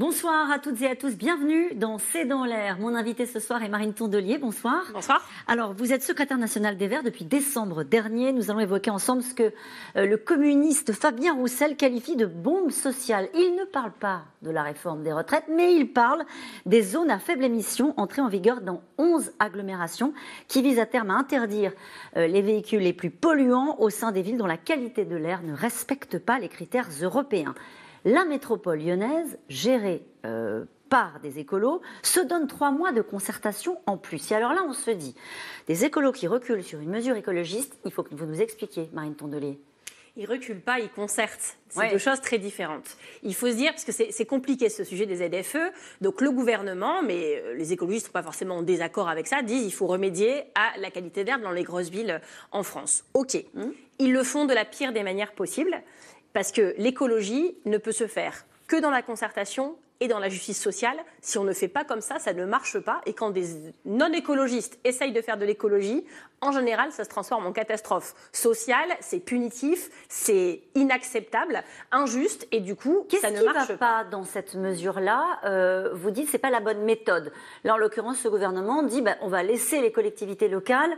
Bonsoir à toutes et à tous, bienvenue dans C'est dans l'air. Mon invité ce soir est Marine Tondelier, bonsoir. Bonsoir. Alors, vous êtes secrétaire nationale des Verts depuis décembre dernier. Nous allons évoquer ensemble ce que euh, le communiste Fabien Roussel qualifie de bombe sociale. Il ne parle pas de la réforme des retraites, mais il parle des zones à faible émission entrées en vigueur dans 11 agglomérations qui visent à terme à interdire euh, les véhicules les plus polluants au sein des villes dont la qualité de l'air ne respecte pas les critères européens la métropole lyonnaise, gérée euh, par des écolos, se donne trois mois de concertation en plus. Et alors là, on se dit, des écolos qui reculent sur une mesure écologiste, il faut que vous nous expliquiez, Marine Tondelier. Ils reculent pas, ils concertent. C'est deux choses très différentes. Il faut se dire, parce que c'est compliqué ce sujet des ZFE, donc le gouvernement, mais euh, les écologistes ne sont pas forcément en désaccord avec ça, disent qu'il faut remédier à la qualité d'air dans les grosses villes en France. Ok. Mmh. Ils le font de la pire des manières possibles. Parce que l'écologie ne peut se faire que dans la concertation et dans la justice sociale. Si on ne fait pas comme ça, ça ne marche pas. Et quand des non-écologistes essayent de faire de l'écologie, en général, ça se transforme en catastrophe sociale, c'est punitif, c'est inacceptable, injuste, et du coup, ça ne marche va pas. dans cette mesure-là, euh, vous dites c'est pas la bonne méthode. Là, en l'occurrence, ce gouvernement dit ben, on va laisser les collectivités locales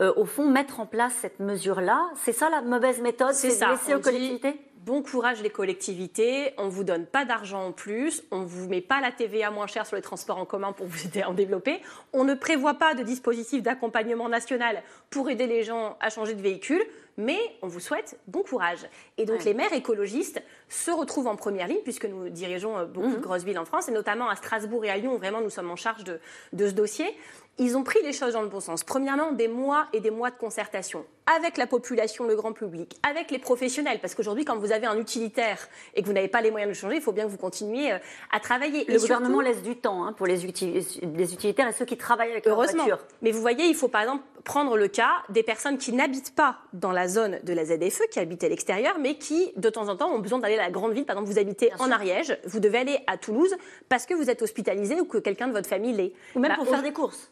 euh, au fond, mettre en place cette mesure-là. C'est ça la mauvaise méthode C'est ça. laisser aux collectivités? Bon courage les collectivités, on vous donne pas d'argent en plus, on vous met pas la TVA moins chère sur les transports en commun pour vous aider à en développer, on ne prévoit pas de dispositif d'accompagnement national pour aider les gens à changer de véhicule, mais on vous souhaite bon courage. Et donc les maires écologistes se retrouvent en première ligne puisque nous dirigeons euh, beaucoup de mhm. grosses villes en France et notamment à Strasbourg et à Lyon, vraiment nous sommes en charge de, de ce dossier ils ont pris les choses dans le bon sens. Premièrement, des mois et des mois de concertation avec la population, le grand public, avec les professionnels, parce qu'aujourd'hui, quand vous avez un utilitaire et que vous n'avez pas les moyens de changer, il faut bien que vous continuiez euh, à travailler. Le gouvernement laisse du temps hein, pour les, utilitaires et ceux qui travaillent avec leur Heureusement. voiture. Mais vous voyez, il faut par exemple prendre le cas des personnes qui n'habitent pas dans la zone de la ZFE, qui habitent à l'extérieur, mais qui, de temps en temps, ont besoin d'aller à la grande ville. Par exemple, vous habitez en Ariège, vous devez aller à Toulouse parce que vous êtes hospitalisé ou que quelqu'un de votre famille l'est. Ou même bah, pour faire des courses.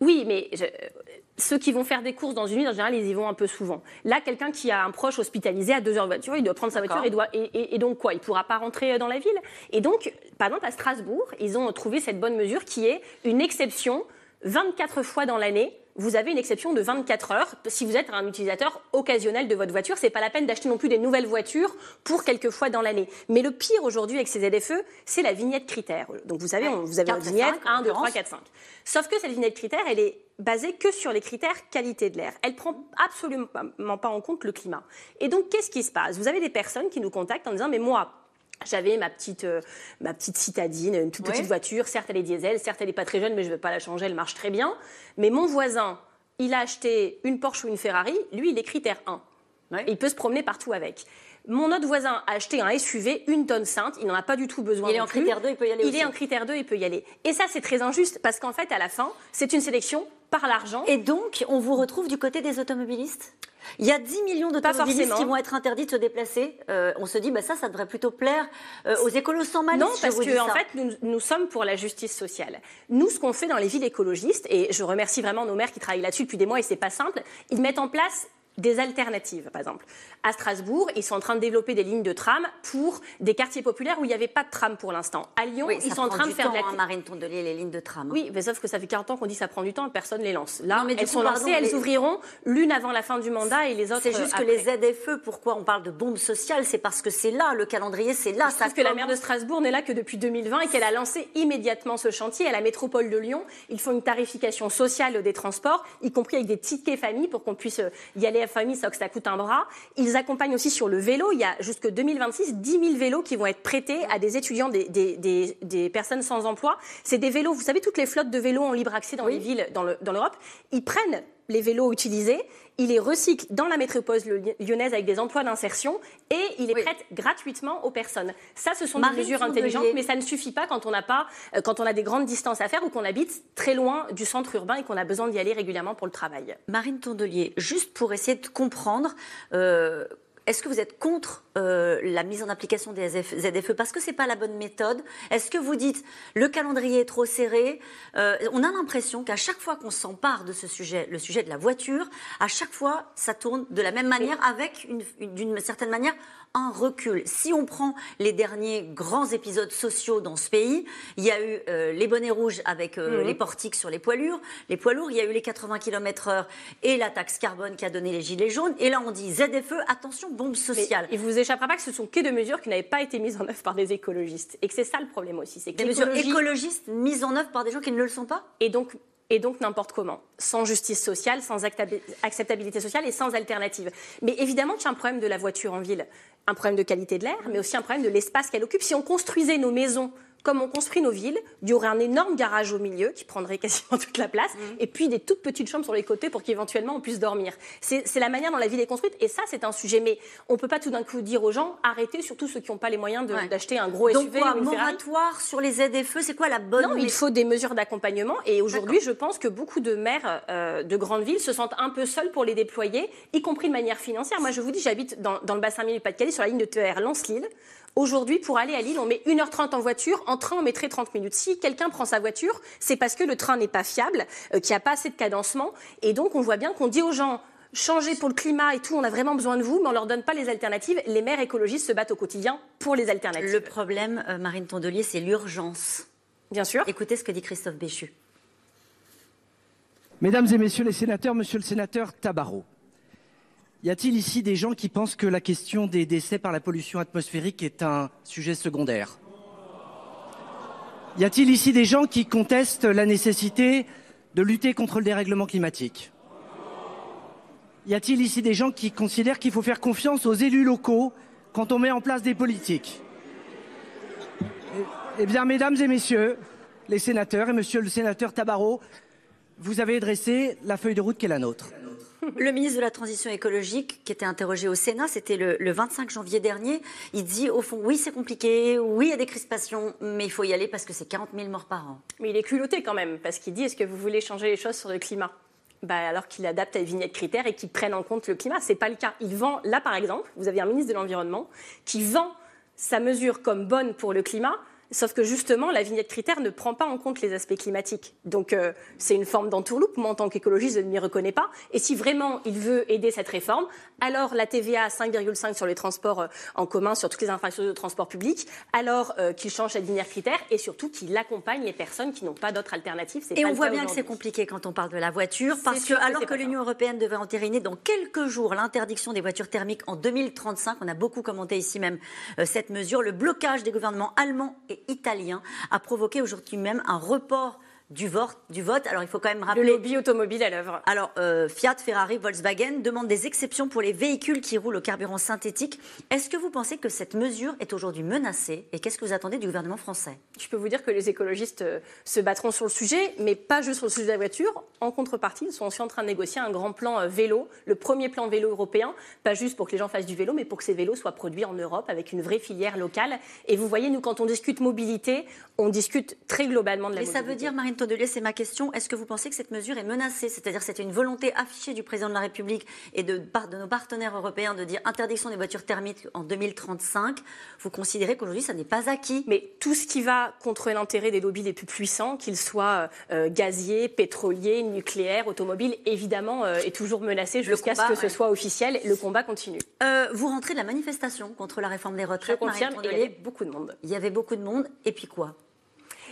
Oui, mais ceux qui vont faire des courses dans une ville, en général, ils y vont un peu souvent. Là, quelqu'un qui a un proche hospitalisé à deux heures de voiture, il doit prendre sa voiture et, doit, et, donc quoi? Il ne pourra pas rentrer dans la ville? Et donc, par exemple, à Strasbourg, ils ont trouvé cette bonne mesure qui est une exception 24 fois dans l'année vous avez une exception de 24 heures. Si vous êtes un utilisateur occasionnel de votre voiture, c'est pas la peine d'acheter non plus des nouvelles voitures pour quelques fois dans l'année. Mais le pire aujourd'hui avec ces ZFE, c'est la vignette critère. Donc vous savez, vous avez une vignette 1, 2, 3, 4, 5. Sauf que cette vignette critère, elle est basée que sur les critères qualité de l'air. Elle prend absolument pas en compte le climat. Et donc, qu'est-ce qui se passe? Vous avez des personnes qui nous contactent en disant, mais moi, j'avais ma petite, euh, ma petite citadine, une toute petite voiture. Certes, elle est diesel, certes, elle n'est pas très jeune, mais je ne vais pas la changer, elle marche très bien. Mais mon voisin, il a acheté une Porsche ou une Ferrari, lui, il est critère 1. Il peut se promener partout avec. Mon autre voisin a acheté un SUV, une tonne sainte, il n'en a pas du tout besoin. Il est en critère 2, il peut y aller. Il est en critère 2, il peut y aller. Et ça, c'est très injuste parce qu'en fait, à la fin, c'est une sélection par l'argent. Et donc, on vous retrouve du côté des automobilistes? Il y a 10 millions d'automobilistes qui vont être interdits de se déplacer. Euh, on se dit, bah ça, ça devrait plutôt plaire euh, aux écolos sans malice. Non, parce que en fait, nous, nous, sommes pour la justice sociale. Nous, ce qu'on fait dans les villes écologistes, et je remercie vraiment nos maires qui travaillent là-dessus depuis des mois, et c'est pas simple, ils mettent en place des alternatives, par exemple. À Strasbourg, ils sont en train de développer des lignes de tram pour des quartiers populaires où il n'y avait pas de tram pour l'instant. À Lyon, ils sont en train de faire de la... Hein, Marine Tondelier, les lignes de tram. Hein. Oui, mais sauf que ça fait 40 ans qu'on dit que ça prend du temps et personne ne les lance. Là, mais elles sont lancées, elles ouvriront l'une avant la fin du mandat et les autres C'est juste que les ZFE, pourquoi on parle de bombe sociale? C'est parce que c'est là, le calendrier, c'est là. Ça que la maire de Strasbourg n'est là que depuis 2020 et qu'elle a lancé immédiatement ce chantier. À la métropole de Lyon, ils font une tarification sociale des transports, y compris avec des tickets famille pour qu'on puisse y aller famille que ça coûte un bras. Ils accompagnent aussi sur le vélo. Il y a jusque 2026 10 000 vélos qui vont être prêtés à des étudiants, des, des, des, personnes sans emploi. C'est des vélos, vous savez, toutes les flottes de vélos en libre accès dans les villes dans l'Europe. ils prennent les vélos utilisés, il les recycle dans la métropole lyonnaise avec des emplois d'insertion et il les prête gratuitement aux personnes. Ça, ce sont des mesures intelligentes, mais ça ne suffit pas quand on n'a pas, euh, quand on a des grandes distances à faire ou qu'on habite très loin du centre urbain et qu'on a besoin d'y aller régulièrement pour le travail. Marine Tondelier, juste pour essayer de comprendre. Euh, est-ce que vous êtes contre euh, la mise en application des ZFE parce que ce n'est pas la bonne méthode Est-ce que vous dites le calendrier est trop serré? Euh, On a l'impression qu'à chaque fois qu'on s'empare de ce sujet, le sujet de la voiture, à chaque fois ça tourne de la même manière, avec d'une certaine manière un recul. Si on prend les derniers grands épisodes sociaux dans ce pays, il y a eu euh, les bonnets rouges avec mhm. les portiques sur les poids lourds, les poids lourds, il y a eu les 80 km/h et la taxe carbone qui a donné les gilets jaunes. Et là, on dit ZFE, attention, bombe sociale. il vous échappera pas que ce sont que des mesures qui n'avaient pas été mises en œuvre par des écologistes. Et que c'est ça le problème aussi. C'est que des mesures écologistes mises en œuvre par des gens qui ne le sont pas? Et donc, et donc n'importe comment, sans justice sociale, sans acceptabilité sociale et sans alternative. Mais évidemment qu'il y a un problème de la voiture en ville, un problème de qualité de l'air, mais aussi un problème de l'espace qu'elle occupe. Si on construisait nos maisons comme on construit nos villes, il y aurait un énorme garage au milieu qui prendrait quasiment toute la place, mmh. et puis des toutes petites chambres sur les côtés pour qu'éventuellement on puisse dormir. C'est la manière dont la ville est construite, et ça c'est un sujet. Mais on ne peut pas tout d'un coup dire aux gens arrêtez, surtout ceux qui n'ont pas les moyens d'acheter un gros Donc SUV. Donc moratoire sur les aides et feux, c'est quoi la bonne Non, il faut des mesures d'accompagnement, et aujourd'hui je pense que beaucoup de maires euh, de grandes villes se sentent un peu seuls pour les déployer, y compris de manière financière. Moi je vous dis, j'habite dans, dans, le bassin minier du Pas-de-Calais sur la ligne de TER Lens-Lille. Aujourd'hui, pour aller à Lille, on met 1h30 en voiture. En train, on mettrait 30 minutes. Si quelqu'un prend sa voiture, c'est parce que le train n'est pas fiable, euh, qu'il n'y a pas assez de cadencement. Et donc, on voit bien qu'on dit aux gens changez pour le climat et tout, on a vraiment besoin de vous, mais on ne leur donne pas les alternatives. Les maires écologistes se battent au quotidien pour les alternatives. Le problème, euh, Marine Tondelier, c'est l'urgence. Bien sûr. Écoutez ce que dit Christophe Béchu. Mesdames et messieurs les sénateurs, monsieur le sénateur Tabarot, y a-t-il ici des gens qui pensent que la question des décès par la pollution atmosphérique est un sujet secondaire? Y a-t-il ici des gens qui contestent la nécessité de lutter contre le dérèglement climatique? Y a-t-il ici des gens qui considèrent qu'il faut faire confiance aux élus locaux quand on met en place des politiques? Eh bien, mesdames et messieurs les sénateurs et monsieur le sénateur Tabarot, vous avez dressé la feuille de route qui est la nôtre. Le ministre de la Transition écologique, qui était interrogé au Sénat, c'était le, 25 janvier dernier, il dit au fond, oui, c'est compliqué, oui, il y a des crispations, mais il faut y aller parce que c'est 40 000 morts par an. Mais il est culotté quand même, parce qu'il dit, est-ce que vous voulez changer les choses sur le climat? Bah, alors qu'il adapte à vignettes critères et qu'il prenne en compte le climat. Ce n'est pas le cas. Il vend, là par exemple, vous avez un ministre de l'Environnement qui vend sa mesure comme bonne pour le climat, Sauf que justement, la vignette critère ne prend pas en compte les aspects climatiques. Donc euh, c'est une forme d'entourloupe. Moi, en tant qu'écologiste, je ne m'y reconnais pas. Et si vraiment il veut aider cette réforme, alors la TVA à 5,5 sur les transports euh, en commun, sur toutes les infrastructures de transport public, alors euh, qu'il change cette vignette critère et surtout qu'il accompagne les personnes qui n'ont pas d'autre alternative. Et on voit bien que c'est compliqué quand on parle de la voiture, parce que alors que, l'Union européenne devait entériner dans quelques jours l'interdiction des voitures thermiques en 2035, on a beaucoup commenté ici même cette mesure, le blocage des gouvernements allemands et italien a provoqué aujourd'hui même un report du vote, du vote. Alors il faut quand même rappeler. Le lobby automobile à l'œuvre. Alors euh, Fiat, Ferrari, Volkswagen demandent des exceptions pour les véhicules qui roulent au carburant synthétique. Est-ce que vous pensez que cette mesure est aujourd'hui menacée et qu'est-ce que vous attendez du gouvernement français? Je peux vous dire que les écologistes euh, se battront sur le sujet, mais pas juste sur le sujet de la voiture. En contrepartie, ils sont aussi en train de négocier un grand plan euh, vélo, le premier plan vélo européen, pas juste pour que les gens fassent du vélo, mais pour que ces vélos soient produits en Europe avec une vraie filière locale. Et vous voyez, nous, quand on discute mobilité, on discute très globalement de la mobilité. Et ça veut dire, Marine Tondelier, c'est ma question. Est-ce que vous pensez que cette mesure est menacée? C'est-à-dire c'est une volonté affichée du président de la République et de, de, nos partenaires européens de dire interdiction des voitures thermiques en 2035. Vous considérez qu'aujourd'hui, ça n'est pas acquis? Mais tout ce qui va contre l'intérêt des lobbies les plus puissants, qu'ils soient euh, gaziers, pétroliers, nucléaires, automobiles, évidemment, euh, est toujours menacé jusqu'à ce que ce soit officiel. Le combat continue. Euh, vous rentrez de la manifestation contre la réforme des retraites. Je confirme, il y avait beaucoup de monde. Il y avait beaucoup de monde. Et puis quoi?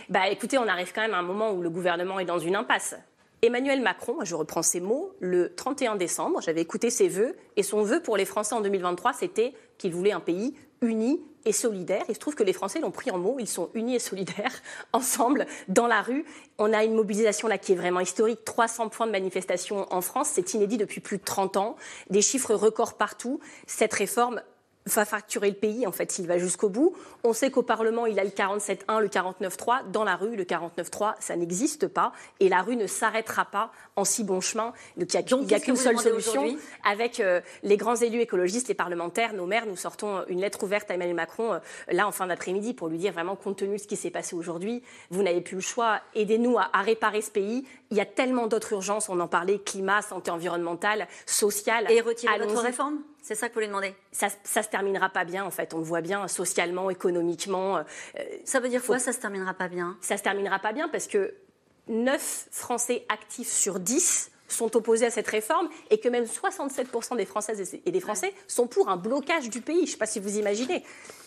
Bah écoutez, on arrive quand même à un moment où le gouvernement est dans une impasse. Emmanuel Macron, je reprends ses mots, le 31 décembre, j'avais écouté ses vœux, et son vœu pour les Français en 2023, c'était qu'il voulait un pays uni et solidaire. Il se trouve que les Français l'ont pris en mots, ils sont unis et solidaires ensemble dans la rue. On a une mobilisation là qui est vraiment historique, 300 points de manifestation en France, c'est inédit depuis plus de 30 ans, des chiffres records partout. Cette réforme va fracturer le pays, en fait, s'il va jusqu'au bout. On sait qu'au Parlement, il a le 47.1, le 49.3. Dans la rue, le 49.3, ça n'existe pas. Et la rue ne s'arrêtera pas en si bon chemin. Donc, il n'y a, qu'une seule solution. Avec euh, les grands élus écologistes, les parlementaires, nos maires, nous sortons une lettre ouverte à Emmanuel Macron, euh, là, en fin d'après-midi, pour lui dire vraiment, compte tenu de ce qui s'est passé aujourd'hui, vous n'avez plus le choix. Aidez-nous à, à, réparer ce pays. Il y a tellement d'autres urgences. On en parlait, climat, santé environnementale, sociale. Et retirer votre réforme? C'est ça que vous lui demandez? Ça, ça se terminera pas bien, en fait. On le voit bien socialement, économiquement. Euh, ça veut dire quoi, ça se terminera pas bien? Ça se terminera pas bien parce que 9 Français actifs sur 10 sont opposés à cette réforme et que même 67% des Françaises et des Français sont pour un blocage du pays. Je ne sais pas si vous imaginez.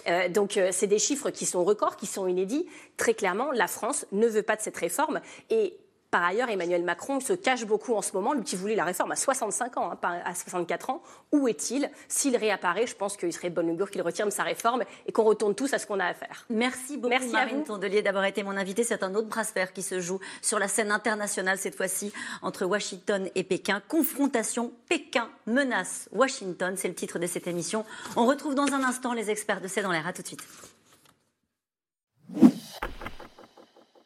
Euh, donc, euh, c'est des chiffres qui sont records, qui sont inédits. Très clairement, la France ne veut pas de cette réforme. Et par ailleurs, Emmanuel Macron se cache beaucoup en ce moment, lui qui voulait la réforme à 65 ans, hein, pas à 64 ans. Où est-il? S'il réapparaît, je pense qu'il serait de bonne augure qu'il retire sa réforme et qu'on retourne tous à ce qu'on a à faire. Merci beaucoup, Merci Marine Tondelier, d'avoir été mon invitée. C'est un autre brasseur qui se joue sur la scène internationale, cette fois-ci, entre Washington et Pékin. Confrontation Pékin menace Washington, c'est le titre de cette émission. On retrouve dans un instant les experts de C'est dans l'air. À tout de suite.